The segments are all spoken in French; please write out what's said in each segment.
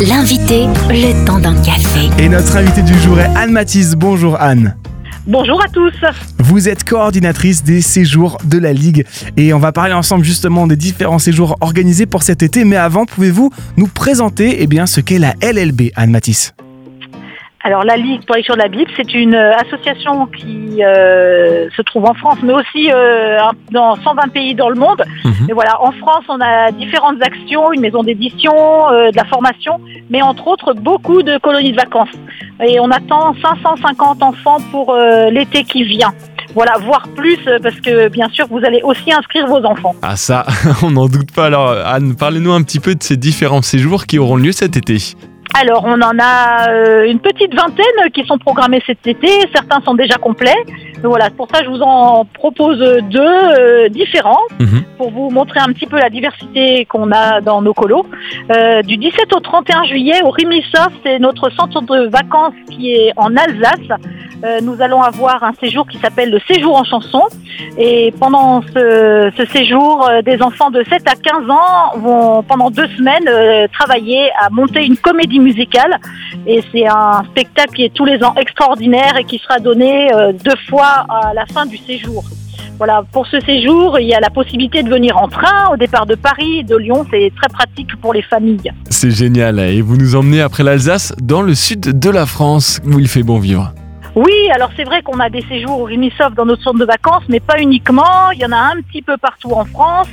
L'invité, le temps d'un café. Et notre invité du jour est Anne Matisse. Bonjour Anne. Bonjour à tous. Vous êtes coordinatrice des séjours de la Ligue et on va parler ensemble justement des différents séjours organisés pour cet été. Mais avant, pouvez-vous nous présenter eh bien, ce qu'est la LLB, Anne Matisse? Alors la Ligue pour lecture de la Bible, c'est une euh, association qui euh, se trouve en France, mais aussi euh, dans 120 pays dans le monde. Mhm. Voilà, en France, on a différentes actions, une maison d'édition, de la formation, mais entre autres beaucoup de colonies de vacances. Et on attend 550 enfants pour l'été qui vient. Voilà, voire plus, parce que bien sûr, vous allez aussi inscrire vos enfants. Ah ça, on n'en doute pas. Alors Anne, parlez-nous un petit peu de ces différents séjours qui auront lieu cet été. Alors, on en a euh, une petite vingtaine qui sont programmés cet été. Certains sont déjà complets. voilà, pour ça, je vous en propose deux euh, différents Mhm. pour vous montrer un petit peu la diversité qu'on a dans nos colos. Euh, du 17 au 31 juillet, au Rimisoft, c'est notre centre de vacances qui est en Alsace. Euh, nous allons avoir un séjour qui s'appelle le séjour en chanson. Et pendant ce, ce séjour, euh, des enfants de 7 à 15 ans vont pendant deux semaines euh, travailler à monter une comédie musicale. Et c'est un spectacle qui est tous les ans extraordinaire et qui sera donné euh, deux fois à la fin du séjour. Voilà, pour ce séjour, il y a la possibilité de venir en train au départ de Paris, de Lyon, c'est très pratique pour les familles. C'est génial. Et vous nous emmenez après l'Alsace dans le sud de la France où il fait bon vivre. Oui, alors c'est vrai qu'on a des séjours au Rimisoft dans notre centre de vacances, mais pas uniquement. Il y en a un petit peu partout en France.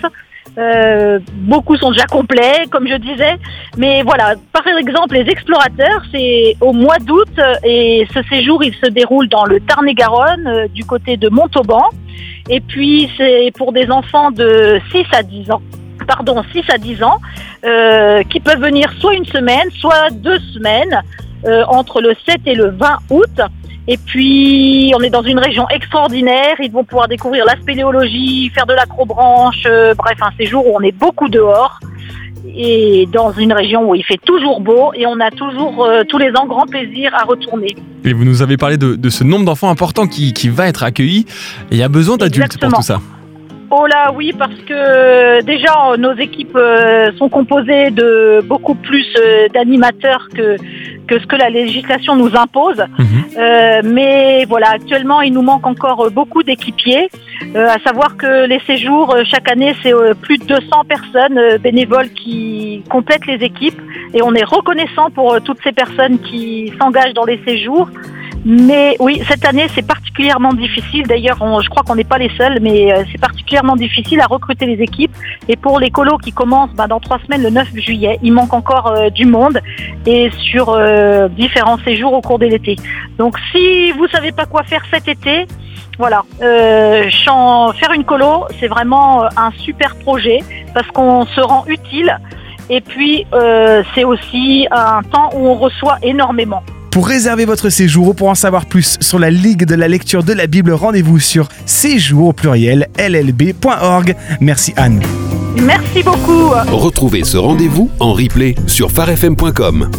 Euh, beaucoup sont déjà complets, comme je disais. Mais voilà, par exemple, les explorateurs, c'est au mois d'août euh, et ce séjour, il se déroule dans le Tarn-et-Garonne, euh, du côté de Montauban. Et puis, c'est pour des enfants de 6 à 10 ans. Pardon, 6 à 10 ans, qui peuvent venir soit une semaine, soit deux semaines, entre le 7 et le 20 août. Et puis, on est dans une région extraordinaire. Ils vont pouvoir découvrir la spéléologie, faire de l'acrobranche. euh, bref, un séjour où on est beaucoup dehors. Et dans une région où il fait toujours beau. Et on a toujours, euh, tous les ans, grand plaisir à retourner. Et vous nous avez parlé de, de ce nombre d'enfants important qui, qui va être accueilli. Et il y a besoin d'adultes pour tout ça. Oh là oui, parce que déjà nos équipes euh, sont composées de beaucoup plus euh, d'animateurs que, que ce que la législation nous impose. Mhm. Euh, mais voilà, actuellement, il nous manque encore euh, beaucoup d'équipiers. Euh, à savoir que les séjours, euh, chaque année, c'est euh, plus de 200 personnes bénévoles qui complètent les équipes. Et on est reconnaissant pour toutes ces personnes qui s'engagent dans les séjours. Mais oui, cette année, c'est particulièrement difficile. D'ailleurs, je crois qu'on n'est pas les seuls, mais euh, c'est particulièrement difficile à recruter les équipes. Et pour les colos qui commencent ben, dans trois semaines, le 9 juillet, il manque encore euh, du monde et sur euh, différents séjours au cours de l'été. Donc, si vous savez pas quoi faire cet été, voilà, faire une colo, c'est vraiment un super projet parce qu'on se rend utile. Et puis, c'est aussi un temps où on reçoit énormément. Pour réserver votre séjour ou pour en savoir plus sur la Ligue de la lecture de la Bible, rendez-vous sur séjour au pluriel llb.org. Merci Anne. Merci beaucoup. Retrouvez ce rendez-vous en replay sur farfm.com.